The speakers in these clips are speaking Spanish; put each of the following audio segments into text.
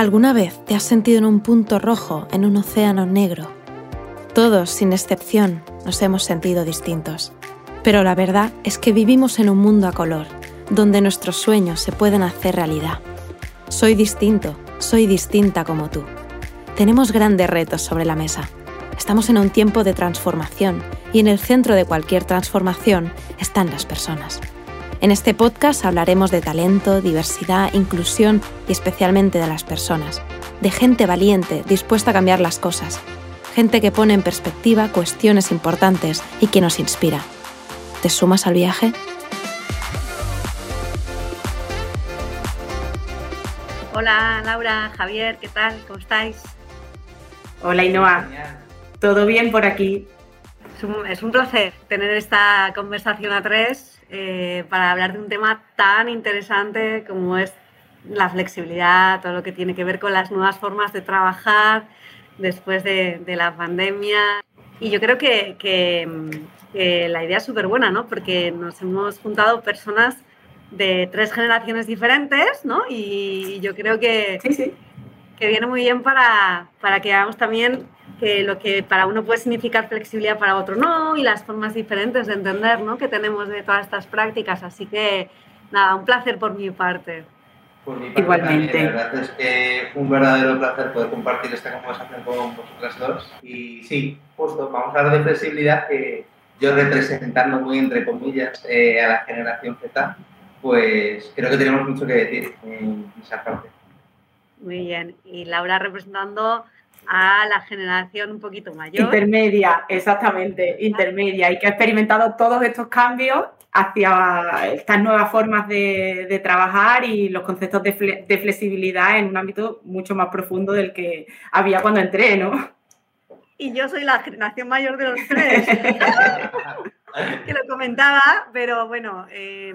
¿Alguna vez te has sentido en un punto rojo en un océano negro? Todos, sin excepción, nos hemos sentido distintos. Pero la verdad es que vivimos en un mundo a color, donde nuestros sueños se pueden hacer realidad. Soy distinto, soy distinta como tú. Tenemos grandes retos sobre la mesa. Estamos en un tiempo de transformación y en el centro de cualquier transformación están las personas. En este podcast hablaremos de talento, diversidad, inclusión y especialmente de las personas, de gente valiente, dispuesta a cambiar las cosas, gente que pone en perspectiva cuestiones importantes y que nos inspira. ¿Te sumas al viaje? Hola Laura, Javier, ¿qué tal? ¿Cómo estáis? Hola Inoa, ¿todo bien por aquí? Es un, es un placer tener esta conversación a tres eh, para hablar de un tema tan interesante como es la flexibilidad, todo lo que tiene que ver con las nuevas formas de trabajar después de, la pandemia. Y yo creo que, que, la idea es súper buena, ¿no? Porque nos hemos juntado personas de tres generaciones diferentes, ¿no? Y yo creo que, que viene muy bien para, para que hagamos también que lo que para uno puede significar flexibilidad para otro no, y las formas diferentes de entender ¿no? que tenemos de todas estas prácticas. Así que, nada, un placer por mi parte. Por mi parte Igualmente. la verdad es que un verdadero placer poder compartir esta conversación con vosotras dos. Y sí, justo, vamos a hablar de flexibilidad que yo representando muy entre comillas eh, a la generación Z, pues creo que tenemos mucho que decir en esa parte. Muy bien. Y Laura representando a la generación un poquito mayor. Intermedia, exactamente, intermedia, y que ha experimentado todos estos cambios hacia estas nuevas formas de, trabajar y los conceptos de, flexibilidad en un ámbito mucho más profundo del que había cuando entré, ¿no? Y yo soy la generación mayor de los tres, que lo comentaba, pero bueno, eh,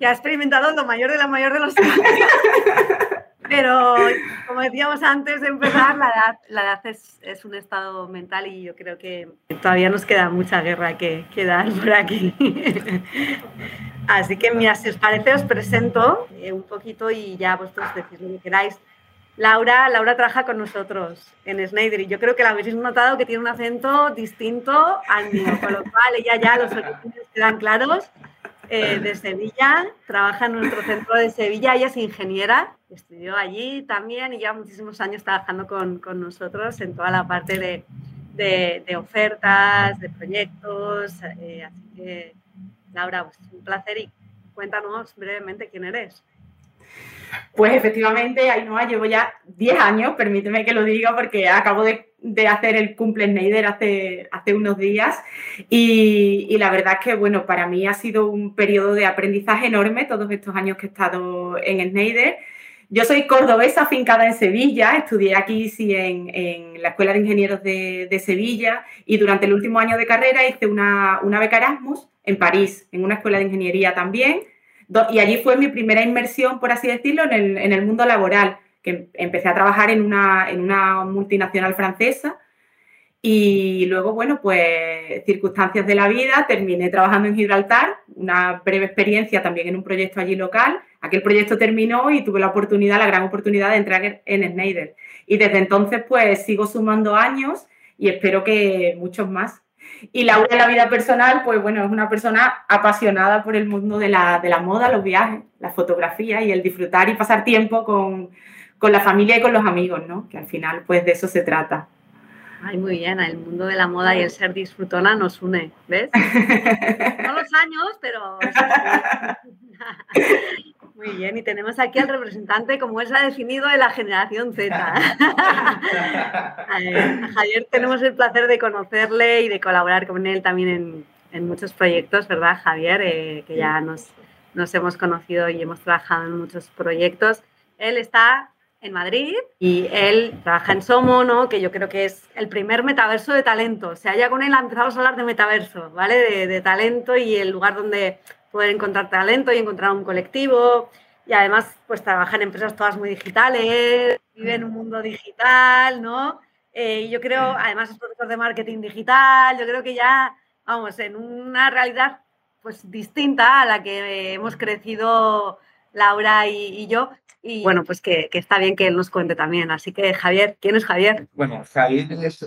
que ha experimentado lo mayor de la mayor de los tres. Decíamos antes de empezar, la edad, la edad es, es, un estado mental y yo creo que todavía nos queda mucha guerra que, que dar por aquí. Así que, mira, si os parece, os presento eh, un poquito y ya vosotros decís lo que queráis. Laura, Laura trabaja con nosotros en Snyder y yo creo que la habéis notado que tiene un acento distinto al mío, con lo cual ella ya los orígenes quedan claros. Eh, de Sevilla, trabaja en nuestro centro de Sevilla, ella es ingeniera estudió allí también y ya muchísimos años trabajando con, con nosotros en toda la parte de, de, ofertas, de proyectos. Eh, así que, Laura, pues, un placer y cuéntanos brevemente quién eres. Pues efectivamente, Ainhoa, llevo ya 10 años, permíteme que lo diga porque acabo de, de hacer el cumple Schneider hace, hace unos días. Y, y, la verdad es que, bueno, para mí ha sido un periodo de aprendizaje enorme todos estos años que he estado en Schneider yo soy cordobesa, afincada en Sevilla, estudié aquí sí, en, la Escuela de Ingenieros de, Sevilla y durante el último año de carrera hice una, una beca Erasmus en París, en una escuela de ingeniería también, y allí fue mi primera inmersión, por así decirlo, en el, en el mundo laboral, que empecé a trabajar en una, en una multinacional francesa y luego, bueno, pues circunstancias de la vida, terminé trabajando en Gibraltar, una breve experiencia también en un proyecto allí local. Aquel proyecto terminó y tuve la oportunidad, la gran oportunidad de entrar en Schneider. Y desde entonces, pues sigo sumando años y espero que muchos más. Y Laura la vida personal, pues bueno, es una persona apasionada por el mundo de la, de la moda, los viajes, la fotografía y el disfrutar y pasar tiempo con, con la familia y con los amigos, ¿no? Que al final, pues de eso se trata. Ay, muy bien, el mundo de la moda y el ser disfrutona nos une, ¿ves? no los años, pero... Muy bien, y tenemos aquí al representante, como él se ha definido, de la generación Z. Javier, tenemos el placer de conocerle y de colaborar con él también en, muchos proyectos, ¿verdad, Javier? Eh, que ya nos, nos hemos conocido y hemos trabajado en muchos proyectos. Él está en Madrid y él trabaja en Somo, ¿no? que yo creo que es el primer metaverso de talento. O sea, ya con él empezamos a hablar de metaverso, ¿vale? De, talento y el lugar donde poder encontrar talento y encontrar un colectivo. Y además, pues trabaja en empresas todas muy digitales, vive en un mundo digital, ¿no? Eh, yo creo, además es profesor de marketing digital, yo creo que ya, vamos, en una realidad pues distinta a la que hemos crecido Laura y, yo. Y bueno, pues que, está bien que él nos cuente también. Así que, Javier, ¿quién es Javier? Bueno, Javier es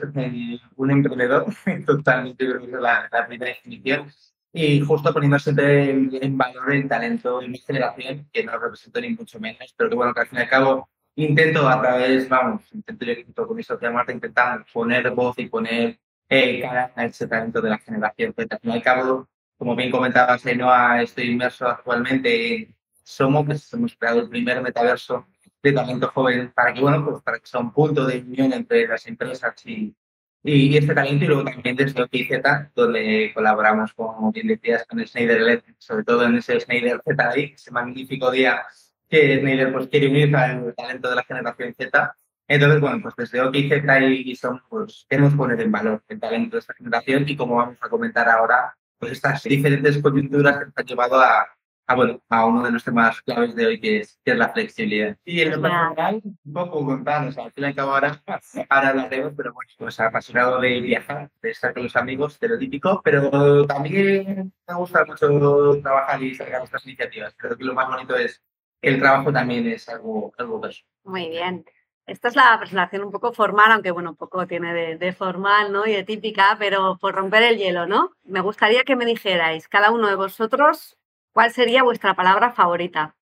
un emprendedor, totalmente que es la, primera definición. Y justo poniendo siempre en, valor el talento de mi generación, que no represento ni mucho menos, pero que bueno, que al fin y al cabo intento a través, vamos, intento yo con mi socia Marta intentar poner voz y poner eh, cara a ese talento de la generación. Porque al fin y al cabo, como bien comentaba Senoa, estoy inmerso actualmente en Somo, que hemos creado el primer metaverso de talento joven para que, bueno, pues para que sea un punto de unión entre las empresas y, y este talento y luego también desde OKZ, donde colaboramos, como bien decías, con el Schneider Electric, sobre todo en ese Schneider Z ese magnífico día que Schneider pues, quiere unir al talento de la generación Z. Entonces, bueno, pues desde OKZ y Son, pues queremos poner en valor el talento de esta generación y como vamos a comentar ahora, pues estas diferentes coyunturas que nos han llevado a, a, bueno, a uno de los temas claves de hoy, que es, que es la flexibilidad. Y en lo personal, un poco contar, o sea, al fin y al cabo ahora, ahora hablaremos, pero bueno, pues apasionado de viajar, de estar con los amigos, estereotípico, pero también me gusta mucho trabajar y sacar estas iniciativas. Creo que lo más bonito es que el trabajo también es algo, algo personal. Muy bien. Esta es la presentación un poco formal, aunque bueno, un poco tiene de, formal ¿no? y de típica, pero por romper el hielo, ¿no? Me gustaría que me dijerais, cada uno de vosotros, cuál sería vuestra palabra favorita.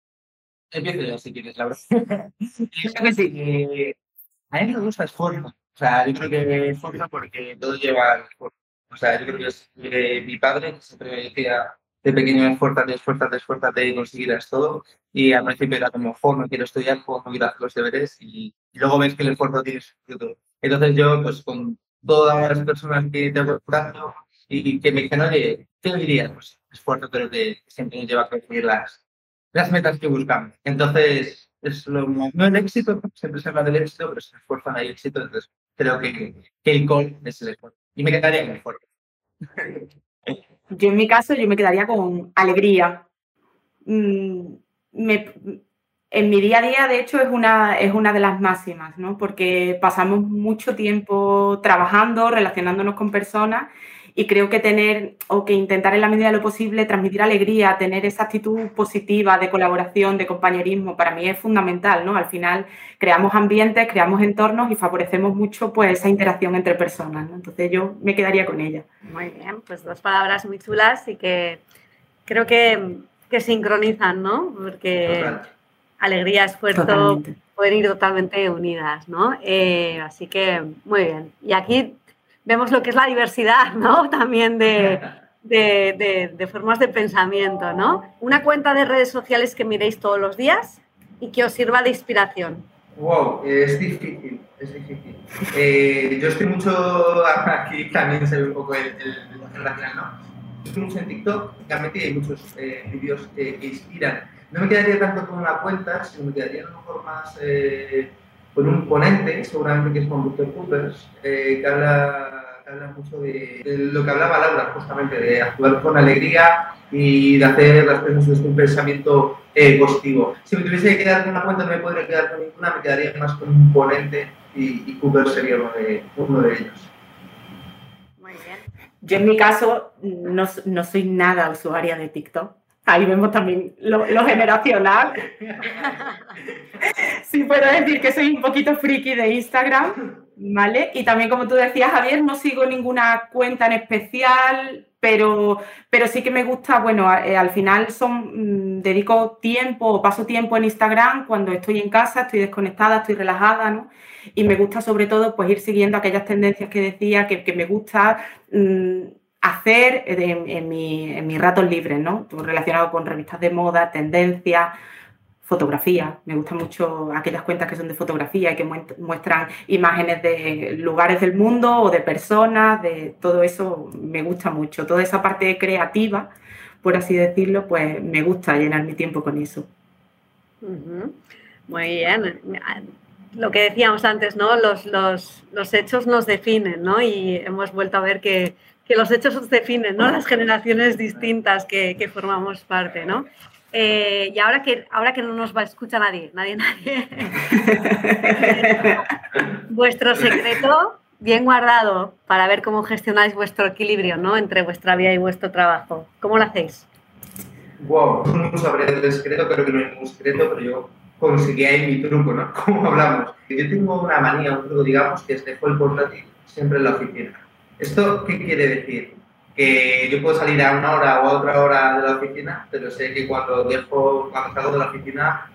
Empiezo yo, si quieres, Laura. que sí, a mí me gusta esfuerzo. O sea, yo creo que esfuerzo porque todo lleva esfuerzo. O sea, yo creo que es eh, mi padre siempre me decía de pequeño esfuérzate, esfuérzate, esfuérzate y conseguirás todo. Y al principio era como, jo, no quiero estudiar, jo, no quiero hacer los deberes. Y, luego ves que el esfuerzo tiene sentido. Entonces yo, pues con todas las personas que tengo contacto y que me dicen, oye, ¿qué dirías? Pues esfuerzo pero que siempre nos lleva a conseguir las, las metas que buscamos. Entonces, es lo, no el éxito, siempre se habla del éxito, pero se esfuerzan hay éxito. Entonces, creo que, que el call es el esfuerzo. Y me quedaría el esfuerzo. Yo en mi caso, yo me quedaría con alegría. Mm, en mi día a día, de hecho, es una, es una de las máximas, ¿no? Porque pasamos mucho tiempo trabajando, relacionándonos con personas y creo que tener o que intentar en la medida de lo posible transmitir alegría, tener esa actitud positiva de colaboración, de compañerismo, para mí es fundamental, ¿no? Al final creamos ambientes, creamos entornos y favorecemos mucho pues esa interacción entre personas, ¿no? Entonces yo me quedaría con ella. Muy bien, pues dos palabras muy chulas y que creo que, que sincronizan, ¿no? Porque alegría, esfuerzo pueden ir totalmente unidas, ¿no? Eh, así que muy bien. Y aquí vemos lo que es la diversidad, ¿no? También de, de, formas de pensamiento, ¿no? Una cuenta de redes sociales que miréis todos los días y que os sirva de inspiración. Wow, es difícil, es difícil. Eh, yo estoy mucho, aquí también se ve un poco el, el, ¿no? Yo estoy mucho en TikTok, realmente hay muchos eh, vídeos que, inspiran. No me quedaría tanto con una cuenta, sino me quedaría a lo mejor más... Eh, con un ponente, seguramente que es con Dr. Coopers, eh, que, habla, habla, mucho de, lo que hablaba Laura, justamente, de actuar con alegría y de hacer las cosas desde un pensamiento eh, positivo. Si me tuviese que quedar con una cuenta, no me podría quedar con ninguna, me quedaría más con un ponente y, Cooper sería uno de, uno de ellos. Muy bien. Yo en mi caso no, no soy nada usuaria de TikTok Ahí vemos también lo, generacional. sí, puedo decir que soy un poquito friki de Instagram, ¿vale? Y también, como tú decías, Javier, no sigo ninguna cuenta en especial, pero, pero sí que me gusta, bueno, eh, al final son, mm, dedico tiempo paso tiempo en Instagram cuando estoy en casa, estoy desconectada, estoy relajada, ¿no? Y me gusta sobre todo pues ir siguiendo aquellas tendencias que decía, que, me gusta... Mm, hacer en, mi, en mis ratos libres, ¿no? Relacionado con revistas de moda, tendencias, fotografía. Me gustan mucho aquellas cuentas que son de fotografía y que muestran imágenes de lugares del mundo o de personas, de todo eso me gusta mucho. Toda esa parte creativa, por así decirlo, pues me gusta llenar mi tiempo con eso. Muy bien. Lo que decíamos antes, ¿no? Los, los, los hechos nos definen, ¿no? Y hemos vuelto a ver que que los hechos os definen, ¿no? Las generaciones distintas que, que formamos parte, ¿no? Eh, y ahora que, ahora que no nos va a escuchar nadie, nadie, nadie, vuestro secreto bien guardado para ver cómo gestionáis vuestro equilibrio, ¿no? Entre vuestra vida y vuestro trabajo. ¿Cómo lo hacéis? Wow, no saber el secreto, creo que no hay ningún secreto, pero yo conseguí ahí mi truco, ¿no? Como hablamos. Yo tengo una manía, un truco, digamos, que es dejo el portátil siempre en la oficina. ¿Esto qué quiere decir? Que yo puedo salir a una hora o a otra hora de la oficina, pero sé que cuando dejo, cuando salgo de la oficina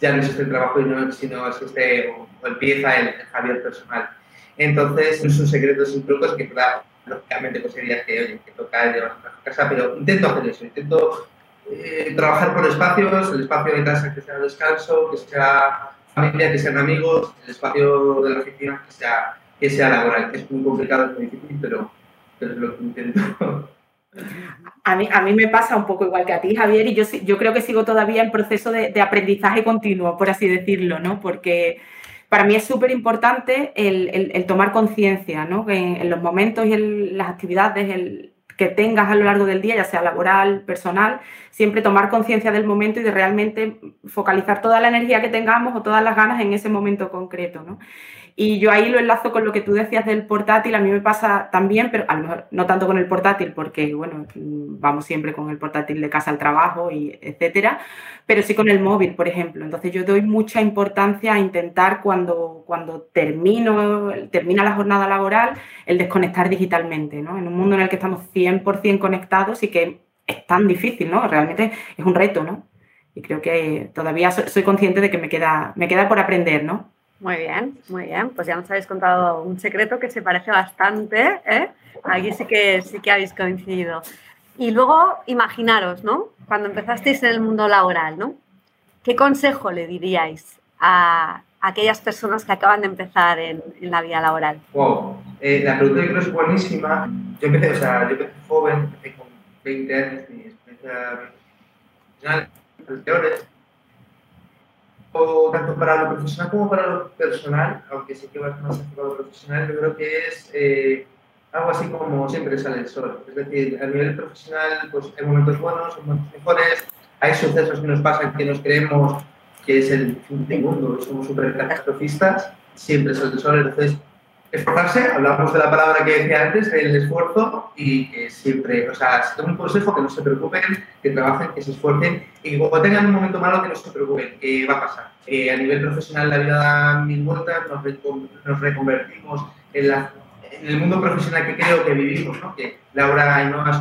ya no es este trabajo, sino es este, o, empieza el, Javier personal. Entonces, es un secreto, es un truco, es que, claro, lógicamente pues días que, oye, que toca llevar a casa, pero intento hacer eso, intento eh, trabajar por espacios, el espacio de casa que sea descanso, que sea familia, que sean amigos, el espacio de la oficina que sea, que sea laboral. Es muy complicado, es muy difícil, pero, es lo que intento. A mí, a mí me pasa un poco igual que a ti, Javier, y yo, yo creo que sigo todavía en proceso de, aprendizaje continuo, por así decirlo, ¿no? Porque para mí es súper importante el, el, tomar conciencia, ¿no? En, en, los momentos y en las actividades, que tengas a lo largo del día, ya sea laboral, personal, siempre tomar conciencia del momento y de realmente focalizar toda la energía que tengamos o todas las ganas en ese momento concreto. ¿no? Y yo ahí lo enlazo con lo que tú decías del portátil, a mí me pasa también, pero a lo mejor no tanto con el portátil, porque bueno, vamos siempre con el portátil de casa al trabajo y etcétera, pero sí con el móvil, por ejemplo. Entonces yo doy mucha importancia a intentar cuando, cuando termino, termina la jornada laboral, el desconectar digitalmente, ¿no? En un mundo en el que estamos 100% conectados y que es tan difícil, ¿no? Realmente es un reto, ¿no? Y creo que todavía soy consciente de que me queda, me queda por aprender, ¿no? Muy bien, muy bien. Pues ya nos habéis contado un secreto que se parece bastante. ¿eh? Aquí sí que, sí que habéis coincidido. Y luego, imaginaros, ¿no? Cuando empezasteis en el mundo laboral, ¿no? ¿Qué consejo le diríais a aquellas personas que acaban de empezar en, la vida laboral? Wow, eh, la pregunta yo creo es buenísima. Yo empecé, o sea, yo empecé joven, empecé con 20 años, mi experiencia profesional, tanto para lo profesional como para lo personal, aunque sí que va más enfocado lo profesional, yo creo que es eh, algo así como siempre sale el sol. Es decir, a nivel profesional, pues hay momentos buenos, hay momentos mejores, hay sucesos que nos pasan que nos creemos que es el fin del mundo, somos súper catastrofistas, siempre sale el sol, entonces esforzarse, hablamos de la palabra que decía antes, el esfuerzo y que siempre, o sea, si tengo un consejo, que no se preocupen, que trabajen, que se esfuercen y cuando tengan un momento malo, que no se preocupen, que va a pasar. Eh, a nivel profesional la vida da mil vueltas, nos, reconvertimos en, la, en, el mundo profesional que creo que vivimos, que Laura Noah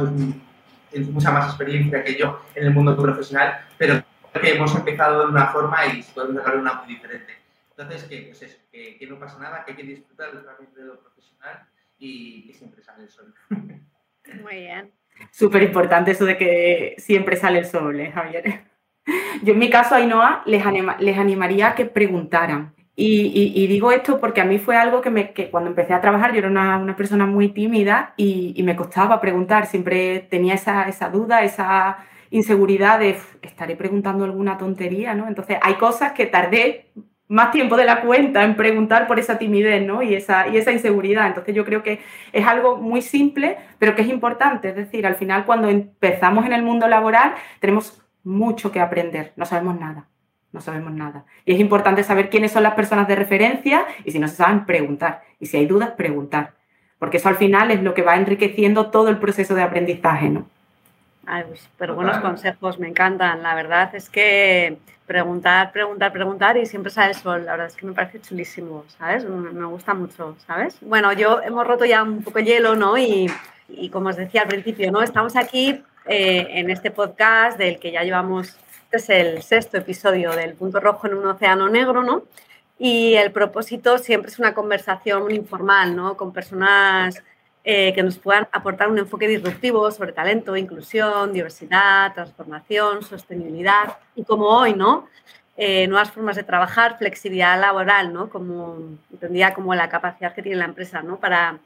tiene mucha más experiencia que yo en el mundo profesional, pero que hemos empezado de una forma y podemos dejar una muy diferente. Entonces, que, pues eso, que, que, no pasa nada, que hay que disfrutar de lo profesional y que siempre sale el sol. Muy bien. Súper importante eso de que siempre sale el sol, ¿eh, Javier? Yo en mi caso, Ainhoa, les, anima, les animaría a que preguntaran. Y, y, y, digo esto porque a mí fue algo que, me, que cuando empecé a trabajar yo era una, una persona muy tímida y, y, me costaba preguntar, siempre tenía esa, esa duda, esa inseguridad de estaré preguntando alguna tontería, ¿no? Entonces hay cosas que tardé más tiempo de la cuenta en preguntar por esa timidez ¿no? y, esa, y esa inseguridad. Entonces yo creo que es algo muy simple, pero que es importante. Es decir, al final cuando empezamos en el mundo laboral tenemos mucho que aprender, no sabemos nada, no sabemos nada. Y es importante saber quiénes son las personas de referencia y si no se saben, preguntar. Y si hay dudas, preguntar. Porque eso al final es lo que va enriqueciendo todo el proceso de aprendizaje. ¿no? Ay, pues, pero buenos consejos, me encantan. La verdad es que preguntar, preguntar, preguntar y siempre sale el sol. La verdad es que me parece chulísimo, ¿sabes? Me gusta mucho, ¿sabes? Bueno, yo hemos roto ya un poco el hielo, ¿no? Y, y como os decía al principio, ¿no? Estamos aquí eh, en este podcast del que ya llevamos, este es el sexto episodio del Punto Rojo en un Océano Negro, ¿no? Y el propósito siempre es una conversación informal, ¿no? Con personas eh, que nos puedan aportar un enfoque disruptivo sobre talento, inclusión, diversidad, transformación, sostenibilidad y como hoy, ¿no? Eh, nuevas formas de trabajar, flexibilidad laboral, ¿no? Como entendía como la capacidad que tiene la empresa, ¿no? Para,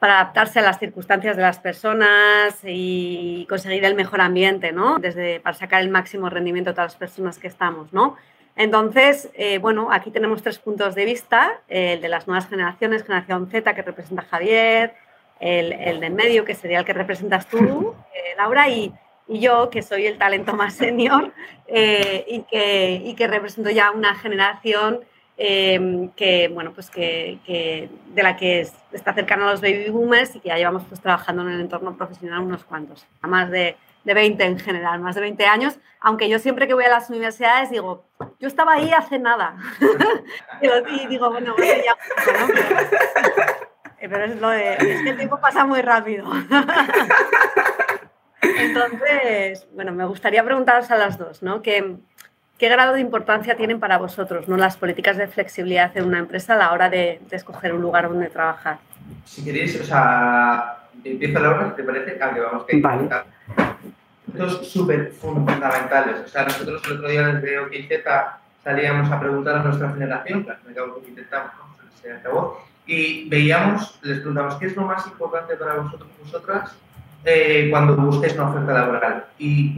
adaptarse a las circunstancias de las personas y conseguir el mejor ambiente, ¿no? Desde para sacar el máximo rendimiento de todas las personas que estamos, ¿no? Entonces, eh, bueno, aquí tenemos tres puntos de vista, el de las nuevas generaciones, generación Z que representa Javier, el, el de medio que sería el que representas tú, eh, Laura, y, yo que soy el talento más senior eh, y, que, represento ya una generación em, que, bueno, pues que, que, de la que está cercana a los baby boomers y que ya llevamos pues, trabajando en el entorno profesional unos cuantos, a más de de 20 en general, más de 20 años, aunque yo siempre que voy a las universidades digo, yo estaba ahí hace nada. y digo, bueno, ya, pero es lo de, es que el tiempo pasa muy rápido. Entonces, bueno, me gustaría preguntaros a las dos, ¿no? ¿Qué, ¿Qué grado de importancia tienen para vosotros ¿no? las políticas de flexibilidad en una empresa a la hora de, escoger un lugar donde trabajar? Si queréis, o sea, empiezo la hora, ¿te parece? Ah, que vamos, que vale. Dos súper fundamentales. O sea, nosotros el otro día desde OKZ salíamos a preguntar a nuestra generación, que al fin y intentamos, ¿no? y veíamos, les preguntamos, ¿qué es lo más importante para vosotros, vosotras, eh, cuando busquéis una oferta laboral? Y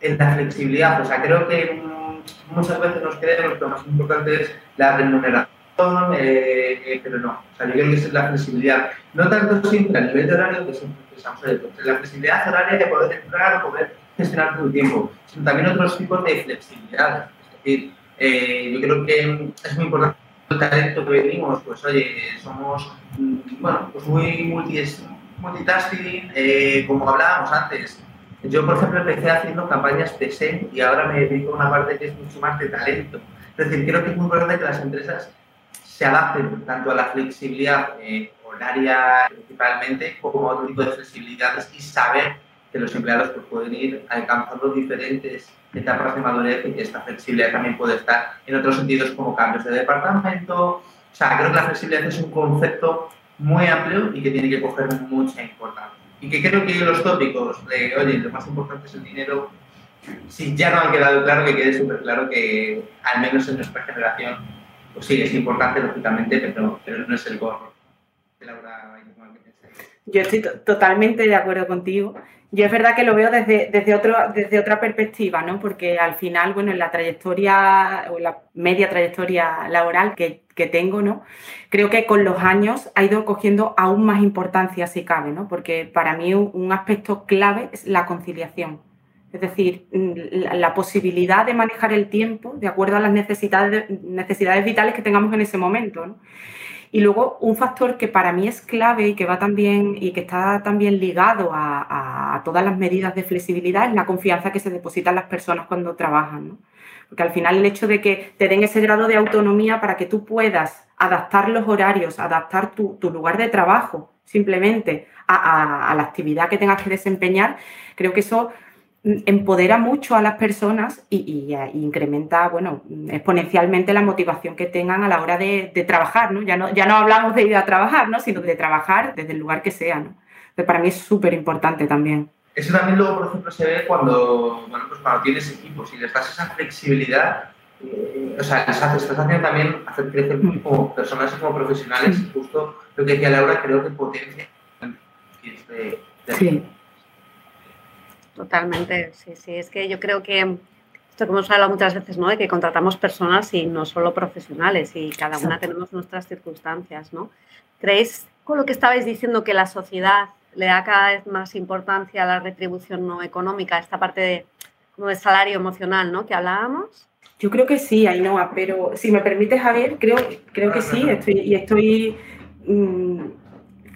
en la flexibilidad, o sea, creo que muchas veces nos creemos que lo más importante es la remuneración, eh, eh, pero no, o sea, yo creo que es la flexibilidad. No tanto siempre a nivel de horario, que siempre pensamos en la flexibilidad horaria de poder entrar o poder gestionar tu tiempo, sino también otros tipos de flexibilidad. Es decir, yo creo que es muy importante el talento que venimos, pues oye, somos mm, bueno, pues muy multitasking, eh, como hablábamos antes. Yo, por ejemplo, empecé haciendo campañas de SEM y ahora me dedico a una parte que es mucho más de talento. Es decir, creo que es muy importante que las empresas se adapten tanto a la flexibilidad eh, horaria principalmente, como a otro tipo de flexibilidades y saber que los empleados pues, pueden ir alcanzando diferentes etapas de madurez y que esta flexibilidad también puede estar en otros sentidos como cambios de departamento. O sea, creo que la flexibilidad es un concepto muy amplio y que tiene que coger mucha importancia. Y que creo que los tópicos de, oye, lo más importante es el dinero, si ya no han quedado claro, que quede súper claro que, al menos en nuestra generación, pues sí, es importante, lógicamente, pero, pero no es el gorro. Yo estoy totalmente de acuerdo contigo. Yo es verdad que lo veo desde, desde, otro, desde otra perspectiva, ¿no? Porque al final, bueno, en la trayectoria o la media trayectoria laboral que, que, tengo, ¿no? Creo que con los años ha ido cogiendo aún más importancia, si cabe, ¿no? Porque para mí un, aspecto clave es la conciliación. Es decir, la, la, posibilidad de manejar el tiempo de acuerdo a las necesidades, necesidades vitales que tengamos en ese momento, ¿no? Y luego un factor que para mí es clave y que va también y que está también ligado a, todas las medidas de flexibilidad es la confianza que se depositan las personas cuando trabajan. ¿no? Porque al final el hecho de que te den ese grado de autonomía para que tú puedas adaptar los horarios, adaptar tu, tu lugar de trabajo simplemente a, a, la actividad que tengas que desempeñar, creo que eso empodera mucho a las personas y, incrementa, bueno, exponencialmente la motivación que tengan a la hora de, trabajar, ¿no? Ya, ¿no? ya no hablamos de ir a trabajar, ¿no? Sino de trabajar desde el lugar que sea, ¿no? para mí es súper importante también. Eso también luego, por ejemplo, se ve cuando, bueno, pues cuando tienes equipos y les das esa flexibilidad, eh, o sea, les haces, estás haciendo también hacer crecer como personas y como profesionales, justo lo que decía Laura, creo que potencia de, de sí. Totalmente, sí, sí. Es que yo creo que esto que hemos hablado muchas veces, ¿no? De que contratamos personas y no solo profesionales y cada una tenemos nuestras circunstancias, ¿no? ¿Creéis con lo que estabais diciendo que la sociedad le da cada vez más importancia a la retribución no económica, esta parte de, como de salario emocional, ¿no? Que hablábamos. Yo creo que sí, Ainhoa, pero si me permites, Javier, creo, creo que sí, estoy, y estoy mm,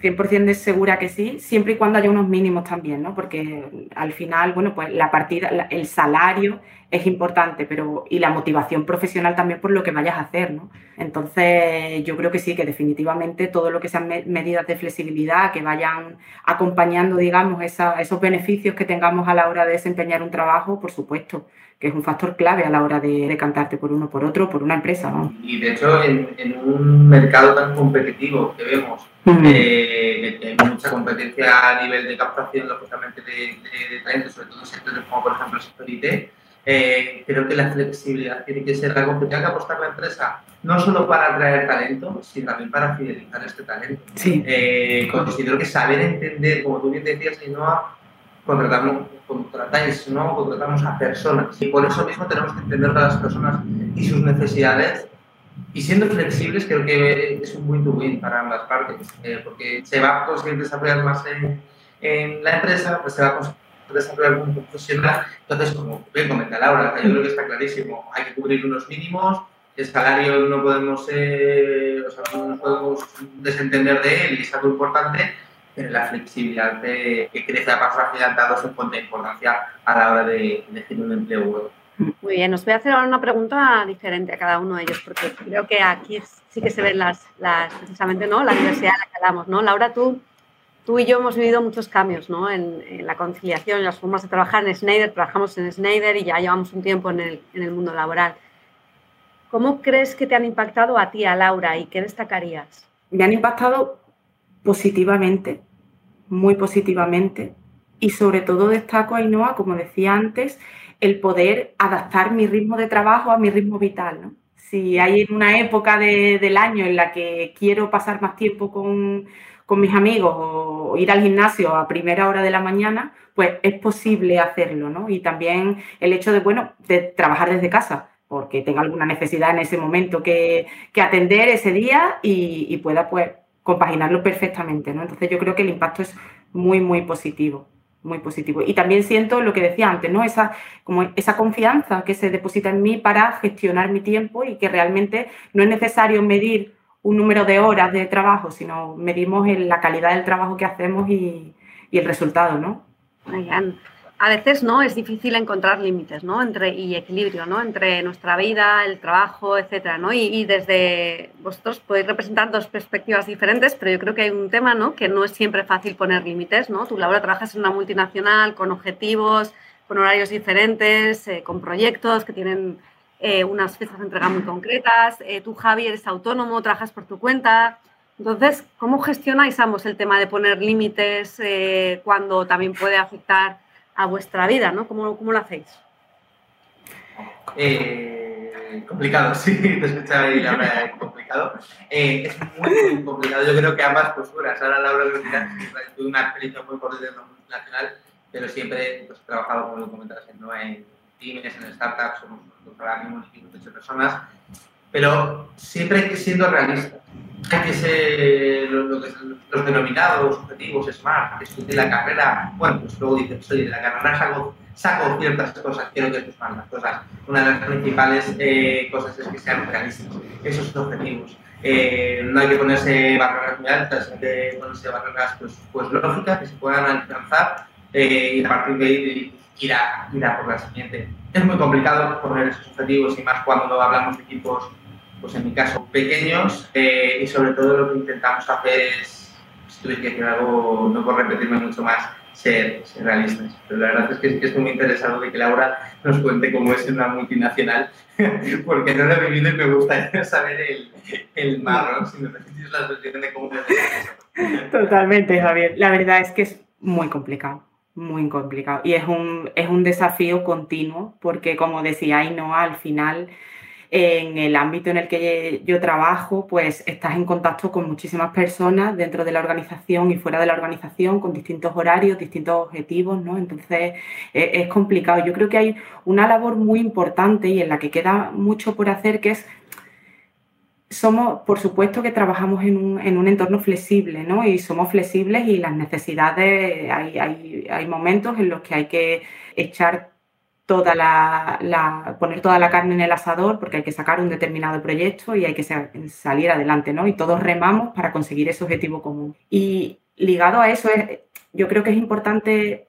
100% de segura que sí, siempre y cuando haya unos mínimos también, ¿no? Porque al final, bueno, pues la partida, el salario es importante, pero y la motivación profesional también por lo que vayas a hacer, ¿no? Entonces, yo creo que sí, que definitivamente todo lo que sean medidas de flexibilidad que vayan acompañando, digamos, esos beneficios que tengamos a la hora de desempeñar un trabajo, por supuesto, que es un factor clave a la hora de decantarte por uno, por otro, por una empresa, ¿no? Y de hecho, en, en un mercado tan competitivo que vemos, eh, hay mucha competencia a nivel de captación, lógicamente, de, de, de talentos, sobre todo en sectores como, por ejemplo, el sector IT. Eh, creo que la flexibilidad tiene que ser algo que tenga que apostar la empresa, no solo para atraer talento, sino también para fidelizar este talento. Sí. Eh, considero que saber entender, como tú bien decías, y no contratamos, contratáis, ¿no? contratamos a personas. Y por eso mismo tenemos que entender a las personas y sus necesidades y siendo flexibles, creo que es un win-to-win para ambas partes, eh, porque se va a conseguir desarrollar más en, en, la empresa, pues se va a conseguir desarrollar como profesional. Entonces, como bien comenta Laura, yo creo que está clarísimo, hay que cubrir unos mínimos, el salario no podemos, eh, o sea, no nos podemos desentender de él y es algo importante, pero la flexibilidad que crece a pasos agigantados en cuanto a importancia a la hora de elegir un empleo web. Muy bien, os voy a hacer ahora una pregunta diferente a cada uno de ellos, porque creo que aquí sí que se ven las, las precisamente, ¿no? La diversidad de la que hablamos, ¿no? Laura, tú, tú y yo hemos vivido muchos cambios, ¿no? En, la conciliación, en las formas de trabajar en Schneider, trabajamos en Schneider y ya llevamos un tiempo en el, en el mundo laboral. ¿Cómo crees que te han impactado a ti, a Laura, y qué destacarías? Me han impactado positivamente, muy positivamente, y sobre todo destaco, Ainhoa, como decía antes, el poder adaptar mi ritmo de trabajo a mi ritmo vital. Si hay una época del año en la que quiero pasar más tiempo con, mis amigos o ir al gimnasio a primera hora de la mañana, pues es posible hacerlo, ¿no? Y también el hecho de, bueno, de trabajar desde casa, porque tenga alguna necesidad en ese momento que, atender ese día y, y, pueda, pues, compaginarlo perfectamente, ¿no? Entonces yo creo que el impacto es muy, muy positivo muy positivo. Y también siento lo que decía antes, ¿no? Esa, como esa confianza que se deposita en mí para gestionar mi tiempo y que realmente no es necesario medir un número de horas de trabajo, sino medimos la calidad del trabajo que hacemos y, y el resultado, ¿no? a veces no es difícil encontrar límites ¿no? entre, y equilibrio ¿no? entre nuestra vida, el trabajo, etcétera, ¿no? Y, desde vosotros podéis representar dos perspectivas diferentes, pero yo creo que hay un tema ¿no? que no es siempre fácil poner límites. ¿no? Tú, Laura, trabajas en una multinacional con objetivos, con horarios diferentes, eh, con proyectos que tienen eh, unas fechas de entrega muy concretas. Eh, tú, Javi, eres autónomo, trabajas por tu cuenta. Entonces, ¿cómo gestionáis ambos el tema de poner límites cuando también puede afectar a vuestra vida, ¿no? ¿Cómo, cómo lo hacéis? Eh, complicado, sí, te escuchaba ahí Laura, complicado. Eh, es muy, complicado, yo creo que ambas posturas. Ahora Laura lo dirá, tuve una experiencia muy corta en la multinacional, pero siempre pues, he trabajado, como lo comentabas, ¿no? en pymes, en startups, somos ahora mismo un equipo de personas, pero siempre siendo realista hay que ser los denominados objetivos SMART, que de la carrera, bueno, pues luego dicen, soy de la carrera saco, saco ciertas cosas, quiero que estos las cosas. Una de las principales eh, cosas es que sean realistas, esos objetivos. Eh, no hay que ponerse barreras muy altas, hay que ponerse barreras pues, pues lógicas que se puedan alcanzar eh, y a partir de ahí ir a, ir a por la siguiente. Es muy complicado poner esos objetivos y más cuando hablamos de equipos pues en mi caso, pequeños eh, y sobre todo lo que intentamos hacer es, si tuviera que decir algo, no por repetirme mucho más, ser, realistas. Pero la verdad es que, estoy muy interesado de que Laura nos cuente cómo es una multinacional, porque no lo he vivido y me gustaría saber el, el marrón, si me permitís la de cómo es. Totalmente, Javier. La verdad es que es muy complicado muy complicado y es un, es un desafío continuo porque como decía no al final en el ámbito en el que yo trabajo, pues estás en contacto con muchísimas personas dentro de la organización y fuera de la organización, con distintos horarios, distintos objetivos, ¿no? Entonces e, es, complicado. Yo creo que hay una labor muy importante y en la que queda mucho por hacer, que es somos, por supuesto que trabajamos en un, en un, entorno flexible, ¿no? Y somos flexibles y las necesidades, hay, hay, hay momentos en los que hay que echar toda la, poner toda la carne en el asador porque hay que sacar un determinado proyecto y hay que salir adelante, ¿no? Y todos remamos para conseguir ese objetivo común. Y ligado a eso, es, yo creo que es importante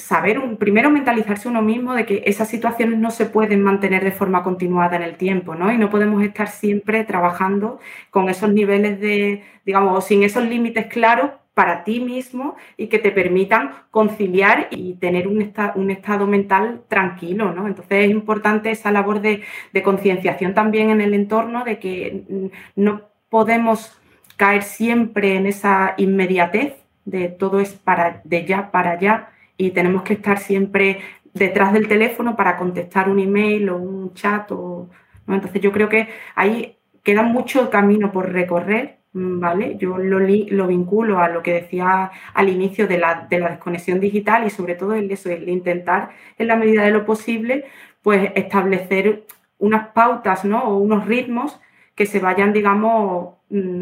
saber, un, primero mentalizarse uno mismo de que esas situaciones no se pueden mantener de forma continuada en el tiempo, ¿no? Y no podemos estar siempre trabajando con esos niveles de, digamos, sin esos límites claros para ti mismo y que te permitan conciliar y tener un, estado mental tranquilo, ¿no? Entonces es importante esa labor de, concienciación también en el entorno de que no podemos caer siempre en esa inmediatez de todo es para de ya para allá y tenemos que estar siempre detrás del teléfono para contestar un email o un chat o, entonces yo creo que ahí queda mucho camino por recorrer Mm, ¿vale? Yo lo, lo, vinculo a lo que decía al inicio de la, desconexión digital y sobre todo el, eso, el intentar, en la medida de lo posible, pues establecer unas pautas ¿no? o unos ritmos que se vayan, digamos,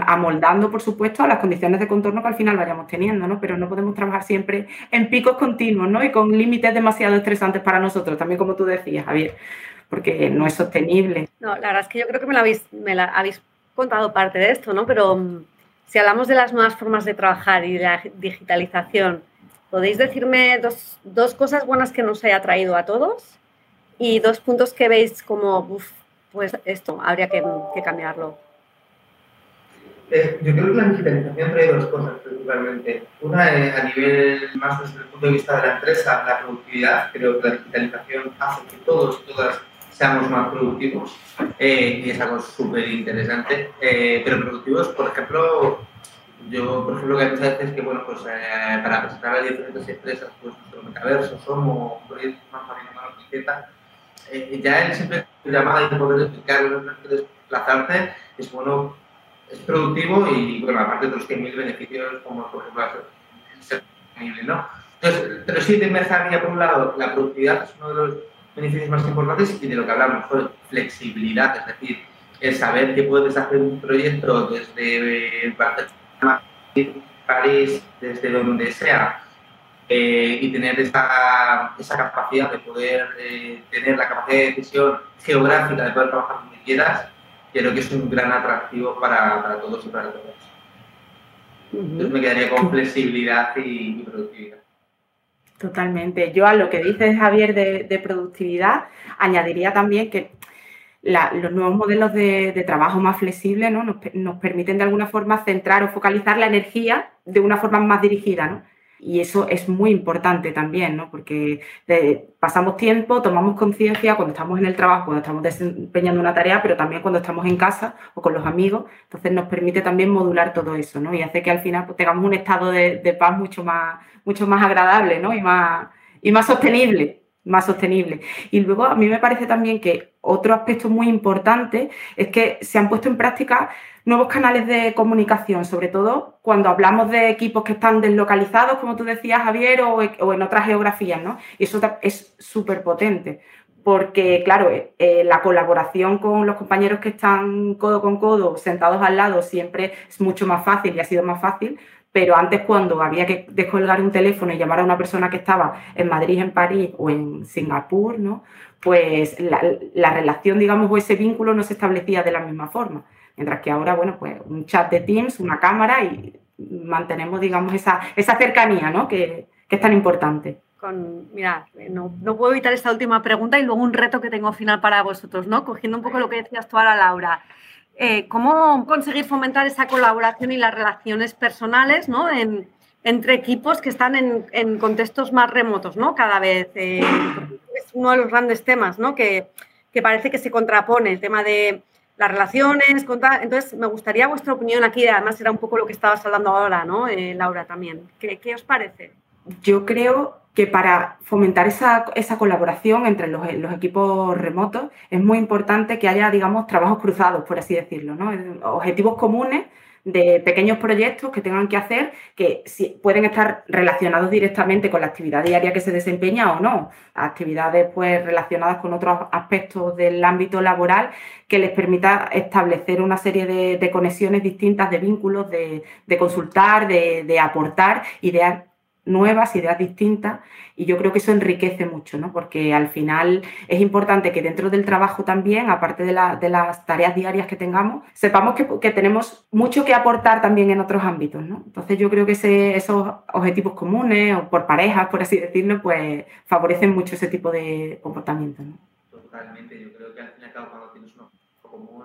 amoldando, por supuesto, a las condiciones de contorno que al final vayamos teniendo, ¿no? Pero no podemos trabajar siempre en picos continuos, ¿no? Y con límites demasiado estresantes para nosotros, también como tú decías, Javier, porque no es sostenible. No, la verdad es que yo creo que me la habéis, contado parte de esto, ¿no? Pero mm, si hablamos de las nuevas formas de trabajar y la digitalización, ¿podéis decirme dos, dos cosas buenas que nos haya traído a todos y dos puntos que veis como, uf, pues esto, habría que cambiarlo? Eh, yo creo que la digitalización trae dos cosas principalmente. Una eh, a nivel más desde el punto de vista de la empresa, la productividad. Creo que la digitalización hace que todos y todas seamos más productivos eh, y es algo súper interesante. pero productivos, por ejemplo, yo, por ejemplo, que hay muchas veces que, bueno, pues para presentar a diferentes empresas, pues nuestro metaverso, somos proyectos más marina eh, ya el simple llamada y poder explicarlo, desplazarte, es bueno es productivo y, bueno, aparte de otros 100.000 beneficios, como por ejemplo sostenible, ¿no? Entonces, pero sí enmerzaría por un lado, la productividad es uno de los beneficios más importantes y de lo que hablamos, pues, flexibilidad, es decir, el saber que puedes hacer un proyecto desde Barcelona, París, desde donde sea, eh, y tener esa, esa, capacidad de poder eh, tener la capacidad de decisión geográfica de poder trabajar donde quieras, creo que es un gran atractivo para, para todos y para todas. Entonces me quedaría con flexibilidad y, productividad. Totalmente. Yo a lo que dices, Javier, de, de productividad, añadiría también que los nuevos modelos de, de trabajo más flexibles ¿no? nos, nos, permiten de alguna forma centrar o focalizar la energía de una forma más dirigida. ¿no? Y eso es muy importante también, ¿no? Porque eh, pasamos tiempo, tomamos conciencia cuando estamos en el trabajo, cuando estamos desempeñando una tarea, pero también cuando estamos en casa o con los amigos. Entonces nos permite también modular todo eso, ¿no? Y hace que al final pues, tengamos un estado de, de, paz mucho más, mucho más agradable, ¿no? Y más, y más sostenible más sostenible. Y luego a mí me parece también que otro aspecto muy importante es que se han puesto en práctica nuevos canales de comunicación, sobre todo cuando hablamos de equipos que están deslocalizados, como tú decías, Javier, o, en otras geografías, ¿no? Y eso es súper potente, porque, claro, eh, eh, la colaboración con los compañeros que están codo con codo, sentados al lado, siempre es mucho más fácil y ha sido más fácil, pero antes cuando había que descolgar un teléfono y llamar a una persona que estaba en Madrid, en París o en Singapur, ¿no? Pues la, la, relación, digamos, o ese vínculo no se establecía de la misma forma. Mientras que ahora, bueno, pues un chat de Teams, una cámara y mantenemos, digamos, esa, esa cercanía, ¿no? Que, que es tan importante. Mira, no, no, puedo evitar esta última pregunta y luego un reto que tengo final para vosotros, ¿no? Cogiendo un poco lo que decías tú ahora, Laura. Eh, cómo conseguir fomentar esa colaboración y las relaciones personales ¿no? en, entre equipos que están en, en, contextos más remotos, ¿no? Cada vez. Eh, uno de los grandes temas, ¿no? Que, que, parece que se contrapone, el tema de las relaciones. Entonces, me gustaría vuestra opinión aquí, además era un poco lo que estabas hablando ahora, ¿no? Eh, Laura, también. ¿Qué, ¿Qué, os parece? Yo creo que para fomentar esa, esa colaboración entre los, equipos remotos es muy importante que haya, digamos, trabajos cruzados, por así decirlo, ¿no? Objetivos comunes de pequeños proyectos que tengan que hacer que pueden estar relacionados directamente con la actividad diaria que se desempeña o no. Actividades pues relacionadas con otros aspectos del ámbito laboral que les permita establecer una serie de, de conexiones distintas, de vínculos, de, de consultar, de, de aportar ideas nuevas, ideas distintas, y yo creo que eso enriquece mucho, ¿no? porque al final es importante que dentro del trabajo también, aparte de, las tareas diarias que tengamos, sepamos que, tenemos mucho que aportar también en otros ámbitos. ¿no? Entonces yo creo que esos objetivos comunes, o por parejas, por así decirlo, pues favorecen mucho ese tipo de comportamiento. Totalmente, yo creo que al fin y al tienes un objetivo común,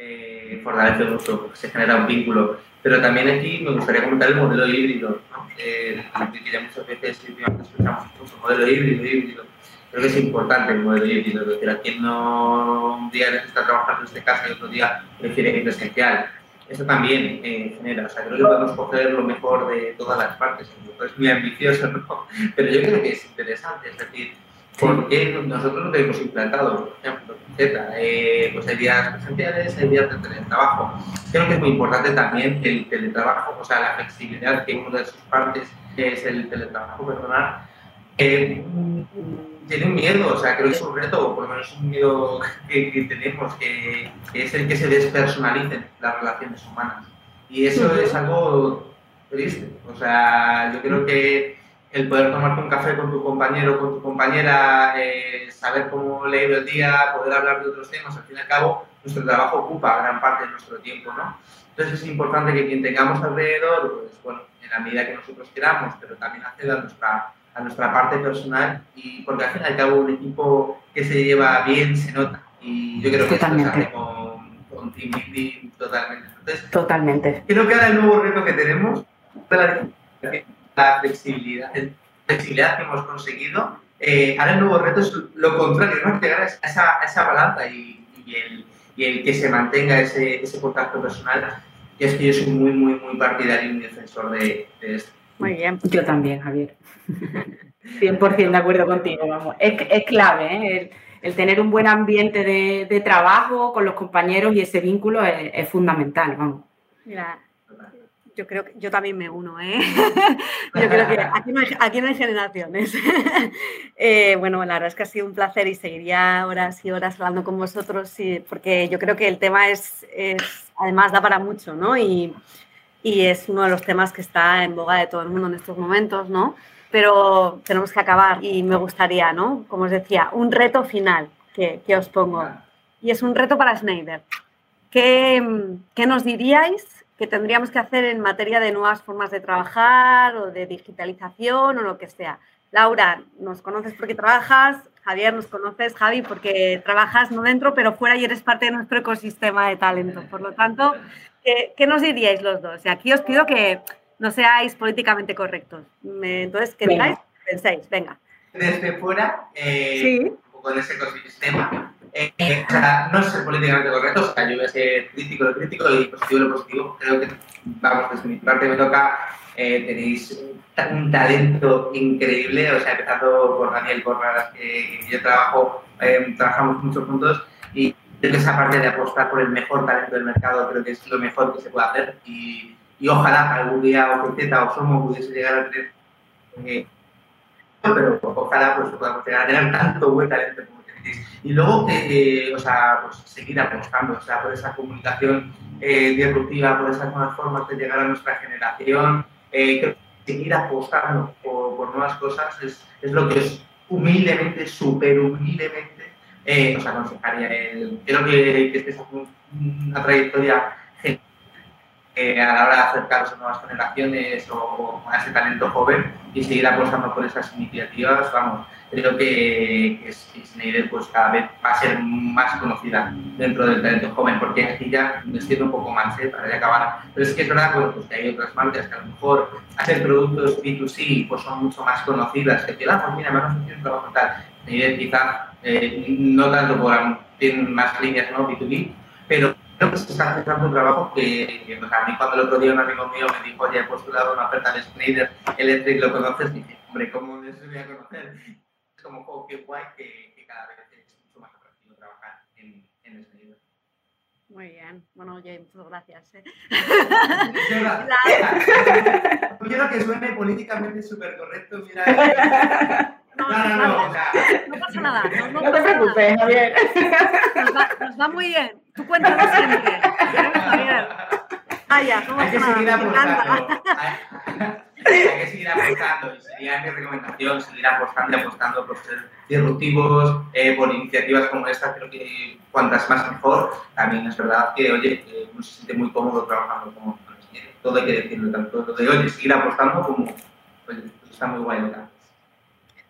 eh, fortalece mucho, se genera un vínculo pero también aquí me gustaría comentar el modelo híbrido, ¿no? eh, que ya muchas veces escuchamos mucho modelo híbrido, híbrido. Creo que es importante el modelo híbrido, es decir, a quien no un día necesita trabajar en este caso y otro día prefiere ir presencial. Eso también eh, genera, o sea, creo que podemos coger lo mejor de todas las partes. Es muy ambicioso, ¿no? Pero yo creo que es interesante, es decir, porque nosotros lo tenemos implantado, por ejemplo, Z, eh, pues hay días presenciales, hay días de teletrabajo. Creo que es muy importante también el teletrabajo, o sea, la flexibilidad que una de sus partes es el teletrabajo, perdonad, eh, tiene un miedo, o sea, creo que es un reto, por lo menos un miedo que, tenemos, que, es el que se despersonalicen las relaciones humanas. Y eso es algo triste, o sea, yo creo que el poder tomarte un café con tu compañero, con tu compañera, eh, saber cómo leer el día, poder hablar de otros temas, al fin y al cabo, nuestro trabajo ocupa gran parte de nuestro tiempo, ¿no? Entonces es importante que quien tengamos alrededor, pues bueno, en la medida que nosotros queramos, pero también acceda a nuestra, a nuestra parte personal, y porque al fin y al cabo un equipo que se lleva bien se nota. Y yo creo que totalmente. esto con, con Team Building totalmente. Entonces, totalmente. Creo que ahora el nuevo reto que tenemos la, la flexibilidad, la flexibilidad que hemos conseguido. Eh, ahora el nuevo reto es lo contrario, ¿no? Llegar a esa, a esa balanza y, y, el, y, el, que se mantenga ese, ese contacto personal. Y es que yo soy muy, muy, muy partidario y muy defensor de, de esto. Muy bien. Yo también, Javier. 100% de acuerdo contigo, vamos. Es, es clave, ¿eh? El, el, tener un buen ambiente de, de, trabajo con los compañeros y ese vínculo es, es fundamental, vamos. Mira, yo creo que yo también me uno, ¿eh? yo creo que aquí no hay, aquí no hay generaciones. eh, bueno, la verdad es que ha sido un placer y seguiría horas y horas hablando con vosotros, y, porque yo creo que el tema es, es además da para mucho, ¿no? Y, y, es uno de los temas que está en boga de todo el mundo en estos momentos, ¿no? Pero tenemos que acabar y me gustaría, ¿no? Como os decía, un reto final que, que os pongo. Y es un reto para Schneider. ¿Qué, qué nos diríais que tendríamos que hacer en materia de nuevas formas de trabajar o de digitalización o lo que sea. Laura, nos conoces porque trabajas, Javier, nos conoces, Javi, porque trabajas no dentro, pero fuera y eres parte de nuestro ecosistema de talento. Por lo tanto, ¿qué, qué nos diríais los dos? Y aquí os pido que no seáis políticamente correctos. Entonces, que digáis, penséis, venga. Desde fuera, eh, sí. un poco en ese ecosistema, eh, o sea, no es ser políticamente correcto, o sea, yo voy a ser crítico lo crítico y positivo lo positivo. Creo que, vamos, desde mi parte me toca, eh, tenéis un, talento increíble, o sea, empezando por Daniel Corradas, que, que yo trabajo, eh, trabajamos muchos juntos y creo que esa parte de apostar por el mejor talento del mercado creo que es lo mejor que se puede hacer y, y ojalá algún día o o Somo pudiese llegar a tener, eh, pero ojalá pues, podamos llegar a tener tanto buen talento como y luego, eh, o sea, pues seguir apostando, o sea, por esa comunicación eh, disruptiva, por esas nuevas formas de llegar a nuestra generación, eh, seguir apostando por, por, nuevas cosas es, es lo que es humildemente, súper humildemente, eh, os aconsejaría. creo que, que estés haciendo una trayectoria eh, a la hora de acercaros a nuevas generaciones o, o, a ese talento joven y seguir apostando por esas iniciativas, vamos, creo que, que Schneider pues cada vez va a ser más conocida dentro del talento joven, porque aquí ya me siento un poco más, ¿eh? para ya acabar, pero es que es verdad bueno, pues que hay otras marcas que a lo mejor hacen productos B2C pues son mucho más conocidas, que ah, pues mira, me han ofrecido trabajo tal, Schneider quizá eh, no tanto por, tienen más líneas ¿no? B2B, pero creo que se está haciendo un trabajo que, a mí cuando el otro día un amigo mío me dijo, oye, he postulado una oferta de Schneider Electric, ¿lo conoces? Y dije, hombre, ¿cómo les voy a conocer? Como, oh, qué guay que, que, cada vez es mucho más atractivo trabajar en, en Schneider. Muy bien. Bueno, oye, muchas gracias. ¿eh? No quiero que suene políticamente súper correcto. Mira, no, no, no, no, o sea... no, pasa nada. No, no, no te preocupes, Javier. Nos va, nos va muy bien. Tú cuéntanos siempre. Javier. Ah, ya, no Hay que seguir apostando. Hay que seguir apostando y sería mi recomendación seguir apostando y apostando por ser disruptivos, eh, por iniciativas como esta, creo que cuantas más mejor. También es verdad que, oye, uno se siente muy cómodo trabajando como todo hay que decirlo, tanto lo de, oye, seguir apostando como, está muy guay. ¿verdad?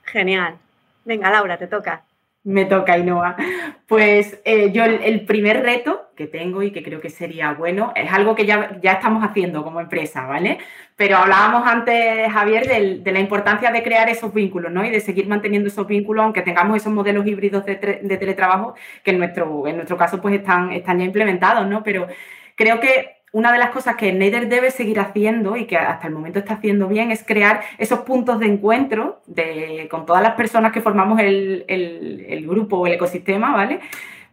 Genial. Venga, Laura, te toca. Me toca, Ainhoa. Pues eh, yo el, primer reto que tengo y que creo que sería bueno es algo que ya, ya estamos haciendo como empresa, ¿vale? Pero hablábamos antes, Javier, de, de, la importancia de crear esos vínculos, ¿no? Y de seguir manteniendo esos vínculos, aunque tengamos esos modelos híbridos de, de teletrabajo que en nuestro, en nuestro caso pues están, están ya implementados, ¿no? Pero creo que una de las cosas que Nader debe seguir haciendo y que hasta el momento está haciendo bien es crear esos puntos de encuentro de, con todas las personas que formamos el, el, el grupo o el ecosistema, ¿vale?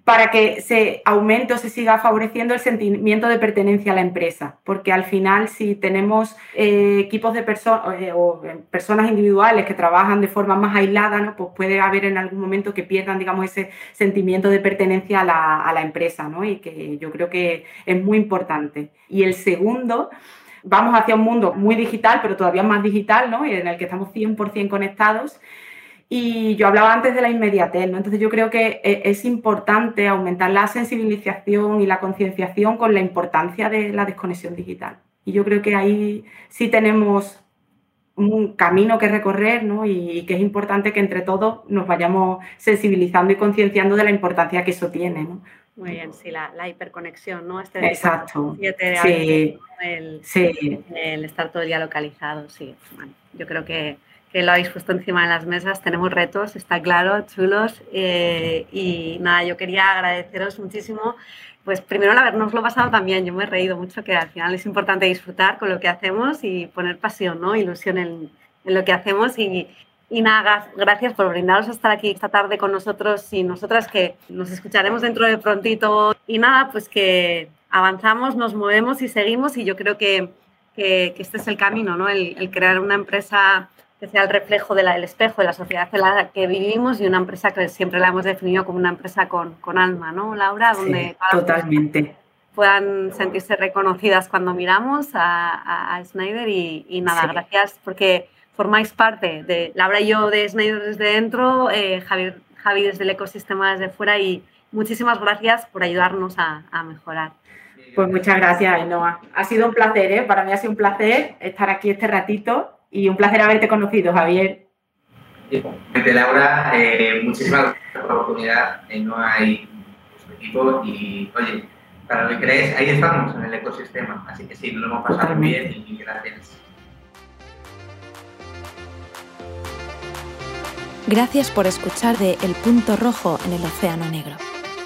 Para que se aumente o se siga favoreciendo el sentimiento de pertenencia a la empresa. Porque al final, si tenemos eh, equipos de personas eh, o personas individuales que trabajan de forma más aislada, ¿no? pues puede haber en algún momento que pierdan, digamos, ese sentimiento de pertenencia a la, a la empresa, ¿no? Y que yo creo que es muy importante. Y el segundo, vamos hacia un mundo muy digital, pero todavía más digital, ¿no? Y en el que estamos 100% conectados. Y yo hablaba antes de la inmediatez, ¿no? Entonces yo creo que e, es importante aumentar la sensibilización y la concienciación con la importancia de la desconexión digital. Y yo creo que ahí sí tenemos un camino que recorrer ¿no? y, que es importante que entre todos nos vayamos sensibilizando y concienciando de la importancia que eso tiene. ¿no? Muy bien, sí, la, hiperconexión, ¿no? Este Exacto. sí, el, sí. el estar todo el día localizado, sí. yo creo que, que, lo habéis puesto encima de las mesas, tenemos retos, está claro, chulos. Eh, y nada, yo quería agradeceros muchísimo pues primero el habernoslo pasado también, yo me he reído mucho, que al final es importante disfrutar con lo que hacemos y poner pasión, ¿no? Ilusión en, lo que hacemos y, y nada, gracias por brindaros a estar aquí esta tarde con nosotros y nosotras que nos escucharemos dentro de prontito. Y nada, pues que avanzamos, nos movemos y seguimos y yo creo que, que, este es el camino, ¿no? El, el, crear una empresa que sea el reflejo del espejo de la sociedad en la que vivimos y una empresa que siempre la hemos definido como una empresa con, con alma, ¿no, Laura? Donde totalmente. Puedan sentirse reconocidas cuando miramos a, a, Snyder y, nada, gracias porque formáis parte de Laura y yo de Snyder desde dentro, eh, Javi, desde el ecosistema desde fuera y muchísimas gracias por ayudarnos a, a mejorar. Pues muchas gracias, Ainhoa. Ha sido un placer, ¿eh? para mí ha sido un placer estar aquí este ratito y un placer haberte conocido, Javier. Igualmente, Laura, eh, muchísimas gracias por la oportunidad. Eh, no hay su equipo y, oye, para lo que crees, ahí estamos en el ecosistema. Así que sí, nos lo hemos pasado muy bien y gracias. Gracias por escuchar de El Punto Rojo en el Océano Negro,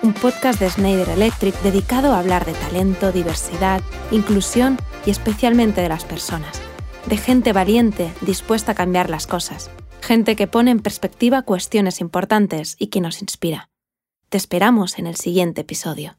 un podcast de Schneider Electric dedicado a hablar de talento, diversidad, inclusión y especialmente de las personas de gente valiente dispuesta a cambiar las cosas, gente que pone en perspectiva cuestiones importantes y que nos inspira. Te esperamos en el siguiente episodio.